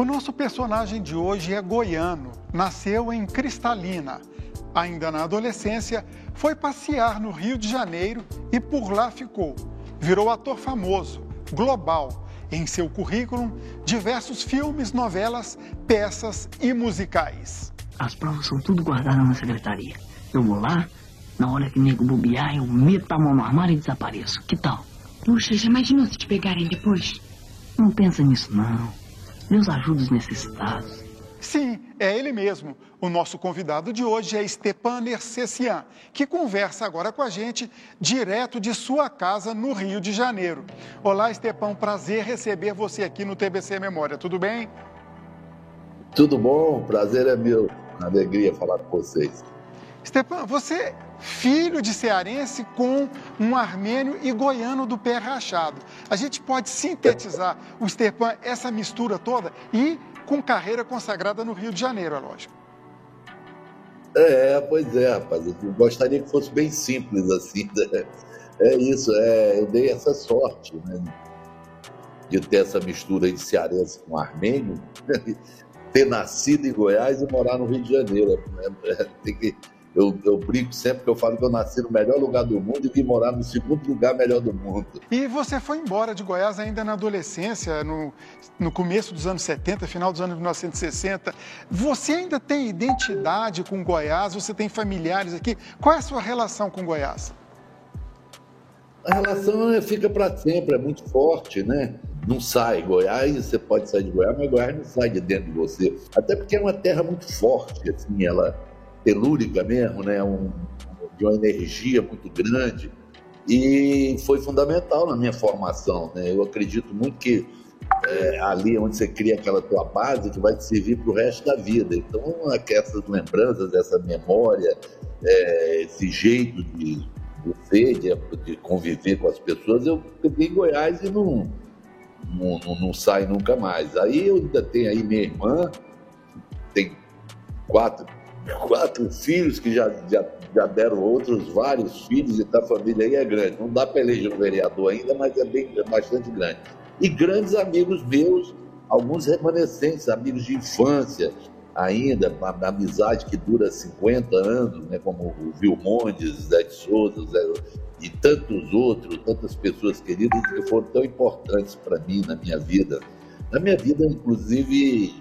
O nosso personagem de hoje é goiano, nasceu em Cristalina. Ainda na adolescência, foi passear no Rio de Janeiro e por lá ficou. Virou ator famoso, global. Em seu currículo, diversos filmes, novelas, peças e musicais. As provas são tudo guardadas na secretaria. Eu vou lá, na hora que o nego bobear, eu meto a mão no armário e desapareço. Que tal? Puxa, já imaginou se te pegarem depois? Não pensa nisso, não. Deus ajuda os necessitados. Sim, é ele mesmo. O nosso convidado de hoje é Stepan Nercessian, que conversa agora com a gente direto de sua casa no Rio de Janeiro. Olá, Stepan, prazer receber você aqui no TBC Memória. Tudo bem? Tudo bom, prazer é meu. Alegria falar com vocês. Stepan, você filho de cearense com um armênio e goiano do pé rachado. A gente pode sintetizar o Stepan, essa mistura toda, e com carreira consagrada no Rio de Janeiro, é lógico. É, pois é, rapaz. Eu gostaria que fosse bem simples assim. Né? É isso, é, eu dei essa sorte, né? De ter essa mistura de cearense com armênio, ter nascido em Goiás e morar no Rio de Janeiro. Né? Tem que eu, eu brinco sempre que eu falo que eu nasci no melhor lugar do mundo e vim morar no segundo lugar melhor do mundo. E você foi embora de Goiás ainda na adolescência, no, no começo dos anos 70, final dos anos 1960. Você ainda tem identidade com Goiás? Você tem familiares aqui? Qual é a sua relação com Goiás? A relação fica para sempre, é muito forte, né? Não sai. Goiás, você pode sair de Goiás, mas Goiás não sai de dentro de você. Até porque é uma terra muito forte, assim, ela telúrica mesmo, né? Um, de uma energia muito grande. E foi fundamental na minha formação. Né? Eu acredito muito que é, ali onde você cria aquela tua base que vai te servir para o resto da vida. Então, essas lembranças, essa memória, é, esse jeito de, de ser, de, de, conviver com as pessoas, eu fiquei em Goiás e não, não, não, não sai nunca mais. Aí eu ainda tenho aí minha irmã, tem quatro quatro filhos que já, já, já deram outros vários filhos, e então a família aí é grande. Não dá para eleger um vereador ainda, mas é, bem, é bastante grande. E grandes amigos meus, alguns remanescentes, amigos de infância ainda, uma, uma amizade que dura 50 anos, né, como o Vilmondes, Zé de Souza, Zé, e tantos outros, tantas pessoas queridas que foram tão importantes para mim na minha vida. Na minha vida, inclusive,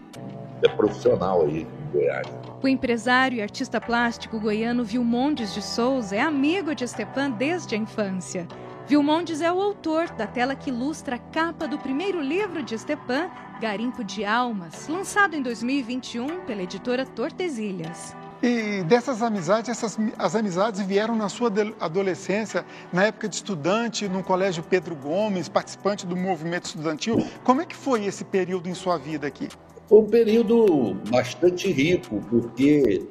é profissional aí em Goiás. O empresário e artista plástico goiano Vilmondes de Souza é amigo de Stepan desde a infância. Vilmondes é o autor da tela que ilustra a capa do primeiro livro de Stepan, Garimpo de Almas, lançado em 2021 pela editora Tortesilhas. E dessas amizades, essas, as amizades vieram na sua adolescência, na época de estudante, no Colégio Pedro Gomes, participante do movimento estudantil. Como é que foi esse período em sua vida aqui? Foi um período bastante rico, porque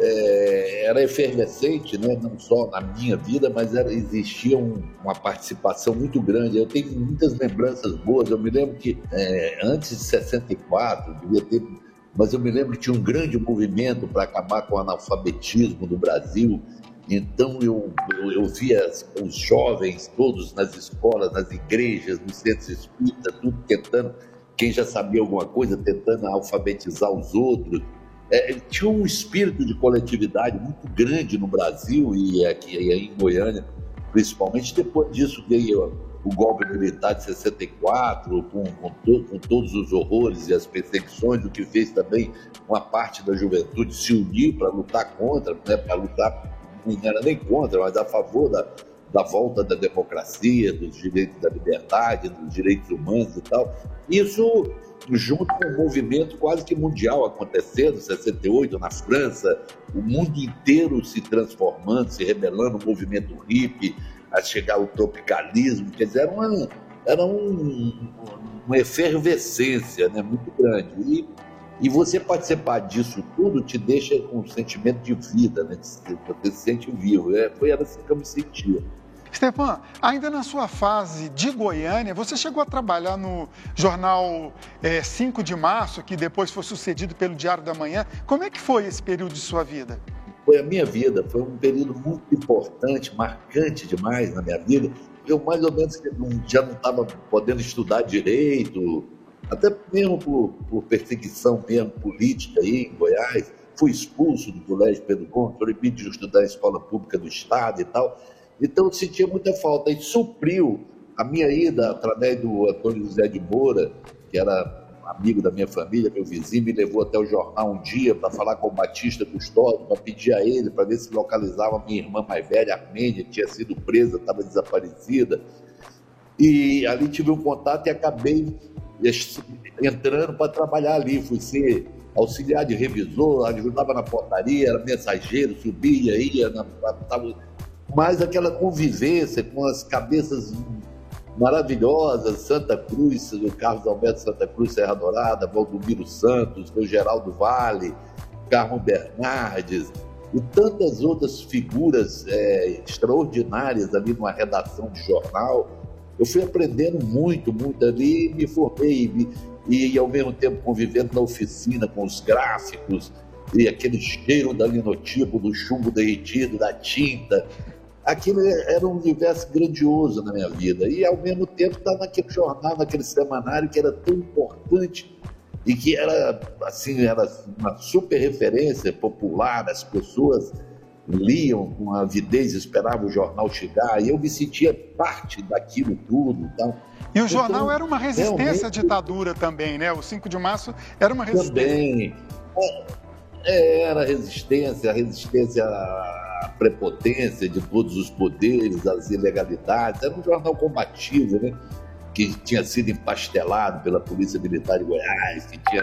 é, era efervescente, né? não só na minha vida, mas era, existia um, uma participação muito grande. Eu tenho muitas lembranças boas. Eu me lembro que é, antes de 64, devia ter, mas eu me lembro que tinha um grande movimento para acabar com o analfabetismo do Brasil. Então eu, eu, eu, via os jovens todos nas escolas, nas igrejas, nos centros espíritas, tudo tentando quem já sabia alguma coisa, tentando alfabetizar os outros. É, tinha um espírito de coletividade muito grande no Brasil e aqui e em Goiânia, principalmente. Depois disso veio o golpe militar de 64, com, com, to, com todos os horrores e as perseguições, o que fez também uma parte da juventude se unir para lutar contra, né, para lutar, não era nem contra, mas a favor da, da volta da democracia, dos direitos da liberdade, dos direitos humanos e tal. Isso junto com um movimento quase que mundial acontecendo, 68 na França, o mundo inteiro se transformando, se rebelando, o movimento hippie, a chegar ao tropicalismo, quer dizer, era uma, era um, uma efervescência né, muito grande. E, e você participar disso tudo te deixa com um sentimento de vida, né, você se sente vivo. É, foi assim que eu me sentia. Stepan, ainda na sua fase de Goiânia, você chegou a trabalhar no jornal é, 5 de março, que depois foi sucedido pelo Diário da Manhã. Como é que foi esse período de sua vida? Foi a minha vida, foi um período muito importante, marcante demais na minha vida. Eu mais ou menos já não estava podendo estudar direito, até mesmo por, por perseguição mesmo política aí em Goiás, fui expulso do colégio Pedro Gomes, proibido de estudar em escola pública do Estado e tal. Então sentia muita falta. E supriu a minha ida através do Antônio José de Moura, que era amigo da minha família, meu vizinho, me levou até o jornal um dia para falar com o Batista Custódio, para pedir a ele, para ver se localizava minha irmã mais velha, Armênia, que tinha sido presa, estava desaparecida. E ali tive um contato e acabei entrando para trabalhar ali. Fui ser auxiliar de revisor, ajudava na portaria, era mensageiro, subia, ia, na, tava, mas aquela convivência com as cabeças maravilhosas, Santa Cruz, o Carlos Alberto Santa Cruz, Serra Dourada, Valdomiro Santos, o Geraldo Vale, Carmo Bernardes, e tantas outras figuras é, extraordinárias ali numa redação de jornal. Eu fui aprendendo muito, muito ali, me formei e, e ao mesmo tempo convivendo na oficina com os gráficos e aquele cheiro da linotipo, do chumbo derretido, da tinta. Aquilo era um universo grandioso na minha vida. E ao mesmo tempo estar naquele jornal, naquele semanário que era tão importante e que era assim era uma super referência popular as pessoas liam com avidez esperavam o jornal chegar e eu me sentia parte daquilo tudo então e o então, jornal era uma resistência realmente... à ditadura também, né? O 5 de março era uma resistência. Também. É, era resistência, a resistência à prepotência de todos os poderes, às ilegalidades. Era um jornal combativo, né? Que tinha sido empastelado pela Polícia Militar de Goiás, que tinha,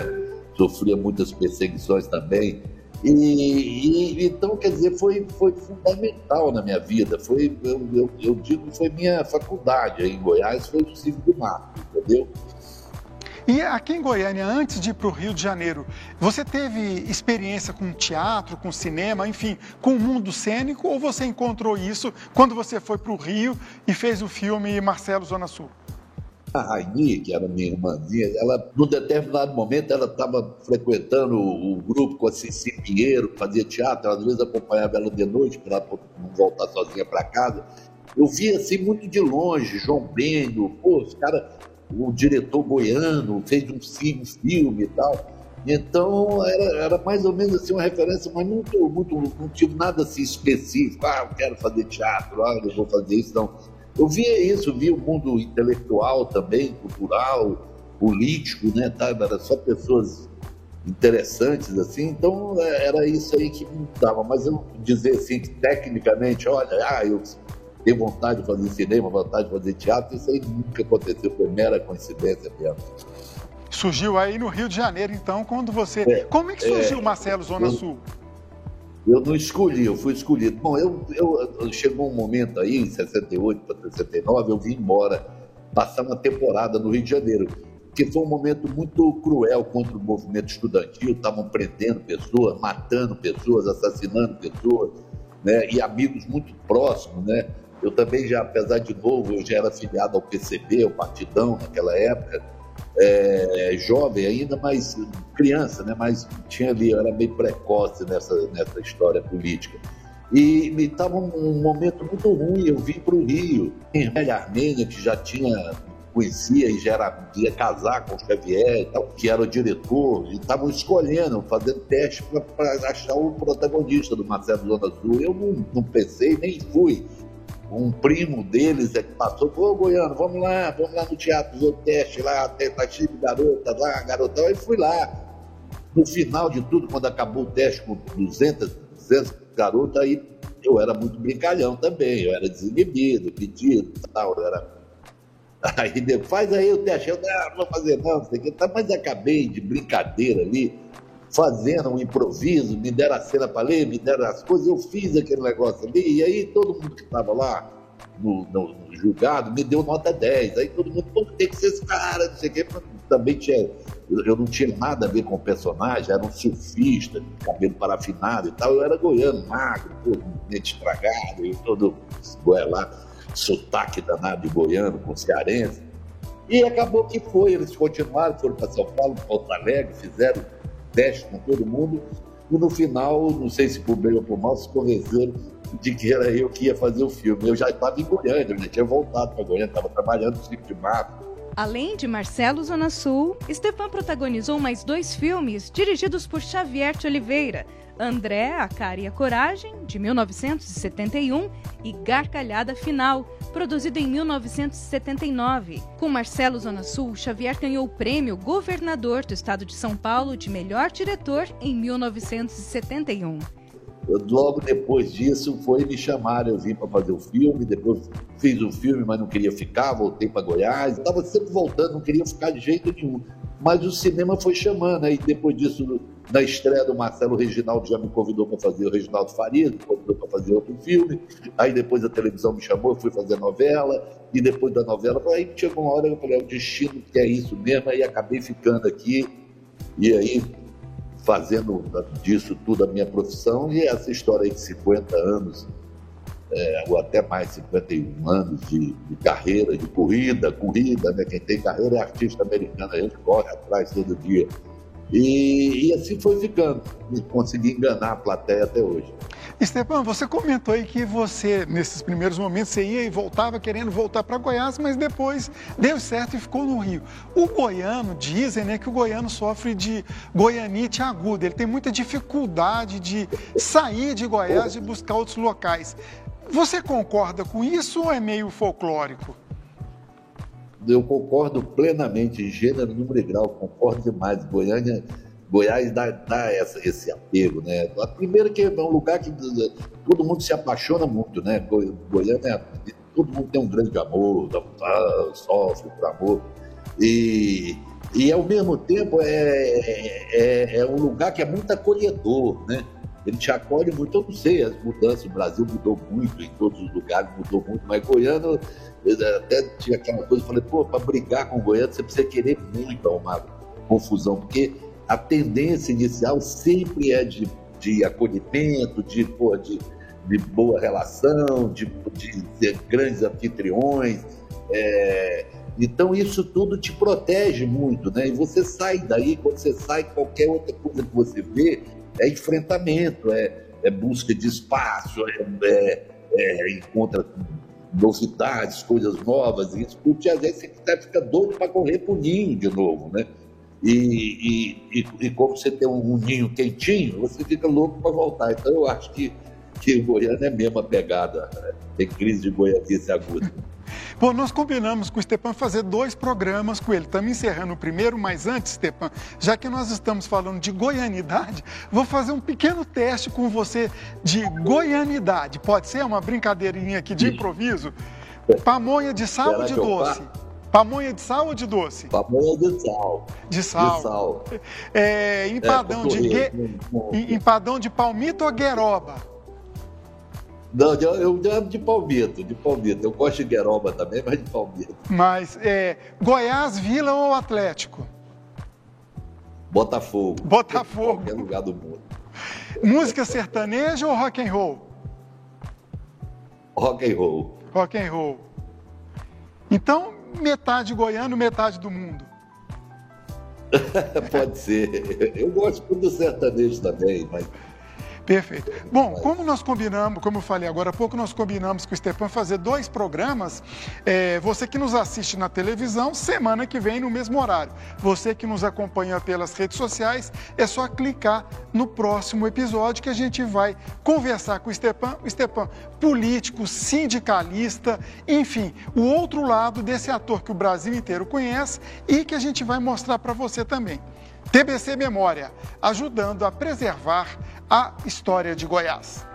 sofria muitas perseguições também. E, e, então, quer dizer, foi, foi fundamental na minha vida. Foi, eu, eu, eu digo foi minha faculdade em Goiás, foi o 5 de março, entendeu? E aqui em Goiânia, antes de ir para o Rio de Janeiro, você teve experiência com teatro, com cinema, enfim, com o mundo cênico, ou você encontrou isso quando você foi para o Rio e fez o filme Marcelo Zona Sul? A Raini, que era minha irmãzinha, ela, num determinado momento, ela estava frequentando o, grupo com a Cici Pinheiro, fazia teatro, às vezes acompanhava ela de noite para ela não voltar sozinha para casa. Eu via assim muito de longe, João Bento, pô, os cara, o diretor goiano, fez um filme, e tal. Então era, era mais ou menos assim uma referência, mas muito, muito, não tive nada assim específico. Ah, eu quero fazer teatro, ah, eu vou fazer isso, não eu via isso, via o mundo intelectual também, cultural, político, né? Tá? Era só pessoas interessantes assim, então é, era isso aí que me dava. Mas eu dizer assim que tecnicamente, olha, ah, eu tenho vontade de fazer cinema, vontade de fazer teatro, isso aí nunca aconteceu, foi mera coincidência mesmo. Surgiu aí no Rio de Janeiro, então, quando você. É, Como é que surgiu, é, Marcelo, Zona eu, Sul? Eu não escolhi, eu fui escolhido. Bom, eu, eu chegou um momento aí, em 68 para 69, eu vim embora, passar uma temporada no Rio de Janeiro, que foi um momento muito cruel contra o movimento estudantil, estavam prendendo pessoas, matando pessoas, assassinando pessoas, né? E amigos muito próximos, né? Eu também já, apesar de novo, eu já era filiado ao PCB, ao Partidão naquela época, é, jovem ainda, mas criança, né? Mas tinha ali, eu era meio precoce nessa, nessa história política. E estava um momento muito ruim. Eu vim para o Rio, em Velha Armênia, que já tinha conhecia e já era, ia casar com o Xavier que era o diretor, e estavam escolhendo, fazendo teste para achar o protagonista do Marcelo Zona Azul. Eu não, não pensei, nem fui um primo deles é que passou, ô Goiano, vamos lá, vamos lá no teatro ver o teste lá, tentativa de garota lá, garotão, e fui lá. No final de tudo, quando acabou o teste com 200, 200 garotas, aí eu era muito brincalhão também, eu era desinibido, pedido tal, era... Aí faz aí o teste, eu ah, não vou fazer não, não sei o que, tá, mas acabei de brincadeira ali, fazendo um improviso, me deram a cena para ler, me deram as coisas, eu fiz aquele negócio ali, e aí todo mundo que estava lá no, no, no, julgado me deu nota 10. Aí todo mundo, pô, tem que ser esse cara, não sei o quê. Também tinha, eu não tinha nada a ver com o personagem, era um surfista, cabelo parafinado e tal. Eu era goiano, magro, todo dente estragado, e todo lá, sotaque danado de goiano com cearense. E acabou que foi, eles continuaram, foram para São Paulo, Porto Alegre, fizeram teste com todo mundo, e no final, não sei se por bem ou por mal, se convenceram de que era eu que ia fazer o filme. Eu já estava em Goiânia, eu já tinha voltado para Goiânia, estava trabalhando no 5 de março, Além de Marcelo Zona Sul, Stepan protagonizou mais dois filmes dirigidos por Xavier de Oliveira, André, a Cara e a Coragem, de 1971, e Gargalhada Final, produzido em 1979. Com Marcelo Zona Sul, Xavier ganhou o prêmio Governador do Estado de São Paulo de melhor diretor em 1971. Eu, logo depois disso, foi me chamar, eu vim para fazer o filme, depois fiz o filme, mas não queria ficar, voltei para Goiás, estava sempre voltando, não queria ficar de jeito nenhum. Mas o cinema foi chamando, aí depois disso, na estreia do Marcelo Reginaldo, já me convidou para fazer o Reginaldo Faria, me convidou para fazer outro filme, aí depois a televisão me chamou, eu fui fazer novela, e depois da novela, aí chegou uma hora eu falei, é o destino que é isso mesmo, aí acabei ficando aqui, e aí fazendo disso tudo a minha profissão e essa história aí de 50 anos, é, ou até mais 51 anos de, de, carreira, de corrida, corrida, né? Quem tem carreira é artista americano, a gente corre atrás todo dia. E, e assim foi ficando, e consegui enganar a plateia até hoje. Esteban, você comentou aí que você, nesses primeiros momentos, você ia e voltava querendo voltar para Goiás, mas depois deu certo e ficou no Rio. O goiano, dizem né, que o goiano sofre de goianite aguda, ele tem muita dificuldade de sair de Goiás e buscar outros locais. Você concorda com isso ou é meio folclórico? Eu concordo plenamente, gênero, número e grau, concordo demais. Goiânia Goiás dá, dá essa, esse apego, né? A primeira que é um lugar que todo mundo se apaixona muito, né? Goiânia, todo mundo tem um grande amor, sofre por amor. E, e ao mesmo tempo é, é, é, um lugar que é muito acolhedor, né? Ele te acolhe muito, eu não sei, as mudanças, o Brasil mudou muito, em todos os lugares mudou muito, mas Goiânia, até tinha aquela coisa, falei, pô, para brigar com Goiânia você precisa querer muito arrumar confusão, porque a tendência inicial sempre é de, de acolhimento, de, pô, de, de boa relação, de, de grandes anfitriões. É, então isso tudo te protege muito, né? E você sai daí, quando você sai, qualquer outra coisa que você vê é enfrentamento, é, é busca de espaço, é, é, é encontra novidades, coisas novas, isso tudo às vezes você fica doido para correr pro ninho de novo, né? E, e, e, e, como você tem um ninho quentinho, você fica louco para voltar. Então eu acho que, que Goiânia é a pegada. Né? Tem crise de goianice aguda. Bom, nós combinamos com o Stepan fazer dois programas com ele. Estamos encerrando o primeiro, mas antes, Stepan, já que nós estamos falando de goianidade, vou fazer um pequeno teste com você de goianidade. Pode ser uma brincadeirinha aqui de improviso? Pamonha de sal ou de doce? Pamonha de sal ou de doce? Pamonha de sal. De sal. De sal. É, empadão, é, de gue... empadão de palmito ou gueroba? Não, eu amo de palmito, de palmito. Eu gosto de gueroba também, mas de palmito. Mas é, Goiás, Vila ou Atlético? Botafogo. Botafogo. Qualquer lugar do mundo. Música sertaneja ou rock and roll? Rock and roll. Rock and roll. Então, metade goiano, metade do mundo. Pode ser. Eu gosto do sertanejo também, mas Perfeito. Bom, como nós combinamos, como eu falei agora há pouco, nós combinamos com o Stepan fazer dois programas. É, você que nos assiste na televisão, semana que vem no mesmo horário. Você que nos acompanha pelas redes sociais, é só clicar no próximo episódio que a gente vai conversar com o Stepan. O Stepan, político, sindicalista, enfim, o outro lado desse ator que o Brasil inteiro conhece e que a gente vai mostrar para você também. TBC Memória, ajudando a preservar a história de Goiás.